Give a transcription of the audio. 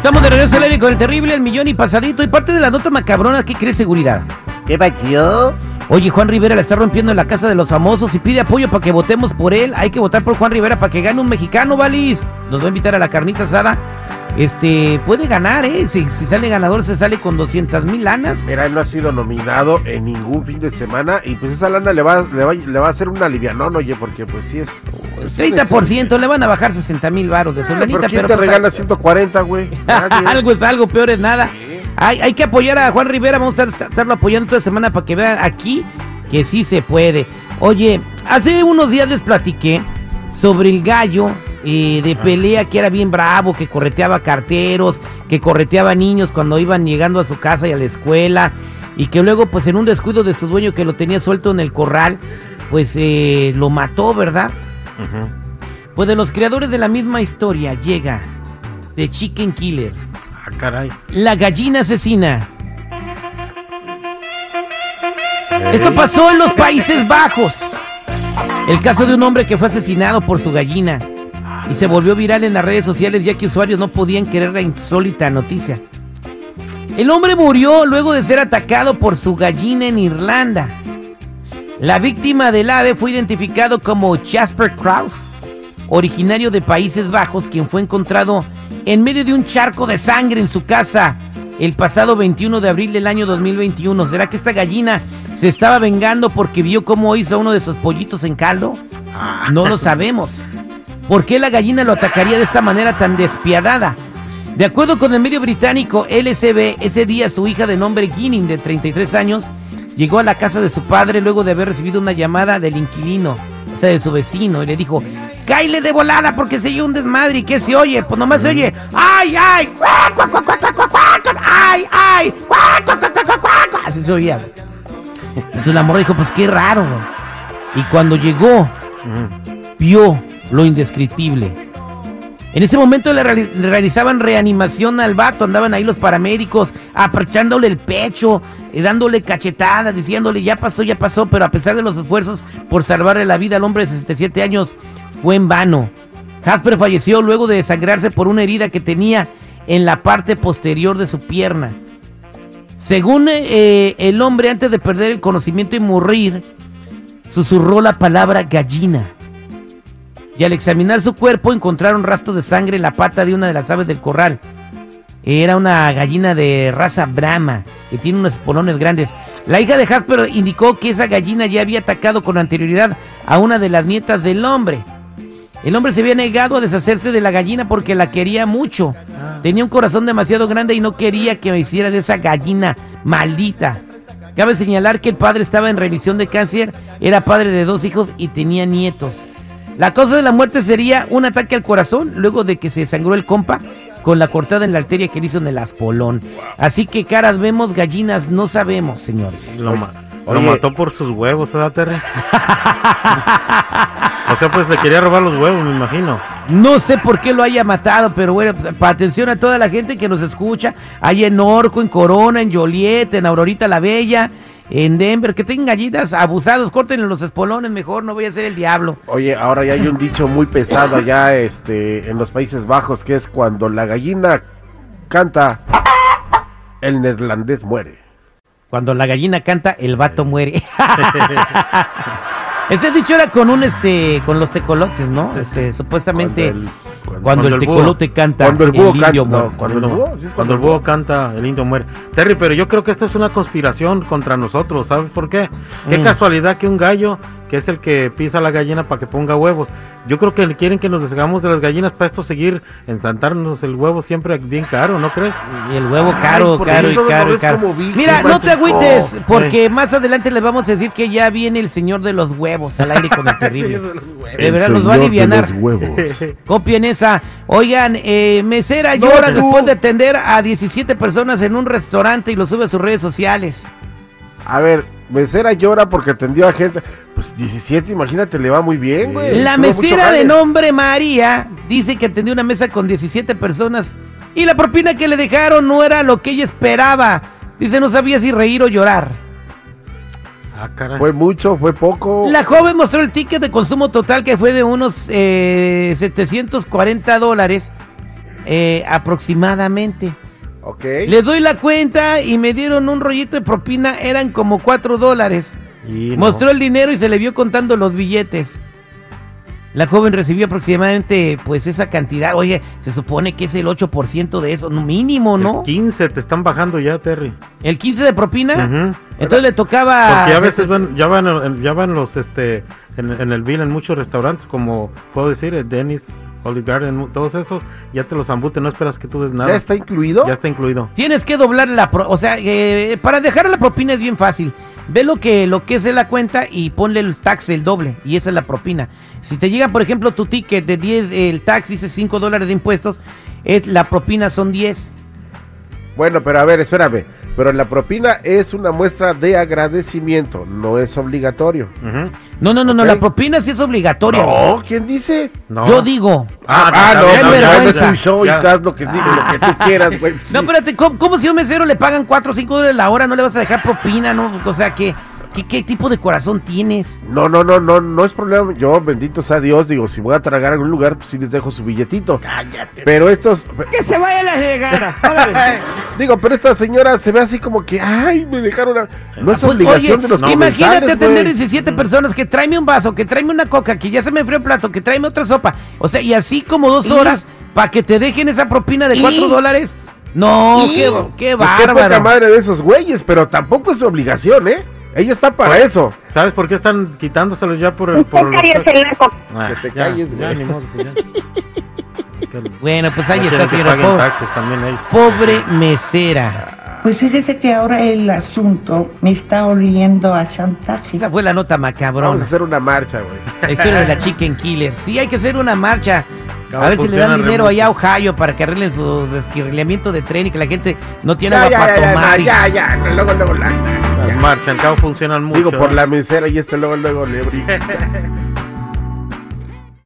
Estamos de regreso al aire con el terrible, el millón y pasadito. Y parte de la nota macabrona, ¿qué cree seguridad? ¿Qué pasó? Oye, Juan Rivera la está rompiendo en la casa de los famosos y pide apoyo para que votemos por él. Hay que votar por Juan Rivera para que gane un mexicano, Valis. Nos va a invitar a la carnita asada. Este, puede ganar, ¿eh? Si, si sale ganador, se sale con 200 mil lanas. Mira, él no ha sido nominado en ningún fin de semana y pues esa lana le va, le va, le va a hacer una alivianón, oye, porque pues sí es... es un 30% le van a bajar 60 mil varos de su Ah, lanita, pero ¿quién pero te pues, regala 140, güey? Algo es algo, peor es nada. Hay, hay que apoyar a Juan Rivera, vamos a estar- estarlo apoyando toda semana para que vean aquí que sí se puede. Oye, hace unos días les platiqué sobre el gallo eh, de pelea que era bien bravo, que correteaba carteros, que correteaba niños cuando iban llegando a su casa y a la escuela, y que luego pues en un descuido de su dueño que lo tenía suelto en el corral, pues eh, lo mató, ¿verdad? Pues de los creadores de la misma historia llega The Chicken Killer. Caray. La gallina asesina. Esto pasó en los Países Bajos. El caso de un hombre que fue asesinado por su gallina y se volvió viral en las redes sociales ya que usuarios no podían creer la insólita noticia. El hombre murió luego de ser atacado por su gallina en Irlanda. La víctima del ave fue identificado como Jasper Kraus, originario de Países Bajos, quien fue encontrado en medio de un charco de sangre en su casa el pasado 21 de abril del año 2021. ¿Será que esta gallina se estaba vengando porque vio cómo hizo uno de sus pollitos en caldo? No lo sabemos. ¿Por qué la gallina lo atacaría de esta manera tan despiadada? De acuerdo con el medio británico LCB, ese día su hija de nombre Ginning, de 33 años, llegó a la casa de su padre luego de haber recibido una llamada del inquilino, o sea, de su vecino, y le dijo, ¡Cáile de volada porque se oye un desmadre! ¿Y qué se oye? Pues nomás se oye, ¡ay, ay! ¡Ay, ay! Así se oía. Entonces la morra dijo, pues qué raro. Y cuando llegó, vio lo indescriptible. En ese momento le, reali- le realizaban reanimación al vato, andaban ahí los paramédicos aprechándole el pecho, eh, dándole cachetadas, diciéndole ya pasó, ya pasó, pero a pesar de los esfuerzos por salvarle la vida al hombre de 67 años, fue en vano. Jasper falleció luego de desangrarse por una herida que tenía en la parte posterior de su pierna. Según eh, el hombre, antes de perder el conocimiento y morir, susurró la palabra gallina. Y al examinar su cuerpo encontraron rastros de sangre en la pata de una de las aves del corral. Era una gallina de raza Brahma, que tiene unos espolones grandes. La hija de Jasper indicó que esa gallina ya había atacado con anterioridad a una de las nietas del hombre. El hombre se había negado a deshacerse de la gallina porque la quería mucho. Tenía un corazón demasiado grande y no quería que me hiciera de esa gallina maldita. Cabe señalar que el padre estaba en revisión de cáncer, era padre de dos hijos y tenía nietos. La causa de la muerte sería un ataque al corazón luego de que se sangró el compa con la cortada en la arteria que le hizo en el aspolón. Así que caras vemos, gallinas no sabemos, señores. Lo, ma- lo Oye. mató por sus huevos, ¿verdad, Terry? o sea, pues le quería robar los huevos, me imagino. No sé por qué lo haya matado, pero bueno, pues, atención a toda la gente que nos escucha, ahí en Orco, en Corona, en Joliet, en Aurorita la Bella, en Denver, que tengan gallinas abusados, córtenle los espolones mejor, no voy a ser el diablo. Oye, ahora ya hay un dicho muy pesado allá este, en los Países Bajos, que es cuando la gallina canta, el neerlandés muere. Cuando la gallina canta, el vato muere. Ese dicho era con un este, con los tecolotes, ¿no? Este, supuestamente Cuando el- cuando- cuando, el cuando el búho- tecolote canta, cuando el búho indio canta- muere. no, Cuando el búho, sí es Cuando el búho canta, el indio muere. Terry, pero yo creo que esto es una conspiración contra nosotros, ¿sabes por qué? Qué Mm. casualidad que un gallo, que es el que pisa la gallina para que ponga huevos. Yo creo que quieren que nos deshagamos de las gallinas para esto seguir ensantarnos el huevo siempre bien caro, ¿no crees? Y el huevo Ay, caro, ¿por qué caro y todo lo caro y ves caro. como víctima, Mira, no te chico? agüites, porque más adelante les vamos a decir que ya viene el señor de los huevos al aire con el terrible. De verdad nos va a alivianar. huevos. Copien esa. Oigan, eh, mesera No, llora después de atender a 17 personas en un restaurante y lo sube a sus redes sociales. A ver, mesera llora porque atendió a gente. Pues 17, imagínate, le va muy bien, güey. La mesera de nombre María dice que atendió una mesa con 17 personas y la propina que le dejaron no era lo que ella esperaba. Dice no sabía si reír o llorar. Ah, caray. Fue mucho, fue poco. La joven mostró el ticket de consumo total que fue de unos eh, 740 dólares eh, aproximadamente. Ok. Le doy la cuenta y me dieron un rollito de propina, eran como 4 dólares. Y no. Mostró el dinero y se le vio contando los billetes. La joven recibió aproximadamente pues esa cantidad. Oye, se supone que es el 8% de eso, mínimo, ¿no? El 15 te están bajando ya, Terry. El 15 de propina. Entonces le tocaba Porque a veces van, ya van, ya van los, este, en, en el bill en muchos restaurantes, como puedo decir, Dennis, Olive Garden, todos esos, ya te los embuten, no esperas que tú des nada. ¿Ya está incluido? Ya está incluido. Tienes que doblar la pro- o sea, eh, para dejar la propina es bien fácil. Ve lo que lo que es de la cuenta y ponle el tax el doble y esa es la propina. Si te llega, por ejemplo, tu ticket de 10, el tax dice 5 dólares de impuestos, es la propina son 10. Bueno, pero a ver, espérame. Pero la propina es una muestra de agradecimiento, no es obligatorio. No, no, no, no, la propina sí es obligatoria. No, ¿quién dice? No. Yo digo. Ah, Ah, no, no, ya vergüenza. es un show Ya. y haz lo que digo, lo que tú quieras, güey. No, Sí. espérate, ¿cómo, cómo si a un mesero le pagan 4 o 5 dólares la hora no le vas a dejar propina, no? O sea, ¿qué, qué, qué tipo de corazón tienes? No, no, no, no, no es problema. Yo, bendito sea Dios, digo, si voy a tragar a algún lugar, pues sí les dejo su billetito. Cállate. Pero estos, Que se vaya la llegada. digo, pero esta señora se ve así como que, ay, me dejaron. a-". No es Pues, obligación oye, de los imagínate comensales, atender güey. 17 personas, que tráeme un vaso, que tráeme una coca, que ya se me enfrió el plato, que tráeme otra sopa. O sea, y así como dos ¿Y? horas para que te dejen esa propina de ¿Y? 4 dólares. No, ¿Y? qué, qué Pues qué poca bárbaro. madre de esos güeyes, pero tampoco es su obligación, ¿eh? Ella está para Pues, eso. ¿Sabes por qué están quitándoselos ya por el... Por los-. Ah, Que te calles, ya, modo, pues ya. Bueno, pues ahí no está, señora. Pobre, taxes también pobre mesera. Pues fíjese que ahora el asunto me está oliendo a chantaje. Esa fue la nota Vamos a hacer una marcha, güey. La historia de la Chicken Killer. Sí, hay que hacer una marcha. Cabo A ver si le dan dinero remoto. allá a Ohio para que arreglen su descarrilamiento de tren y que la gente no tiene Ya, agua ya, para ya, tomar. ya, y- ya, ya, luego, luego, la, Las ya. marchas, al cabo funcionan mucho. Digo, por la mesera y este luego, luego le brinca.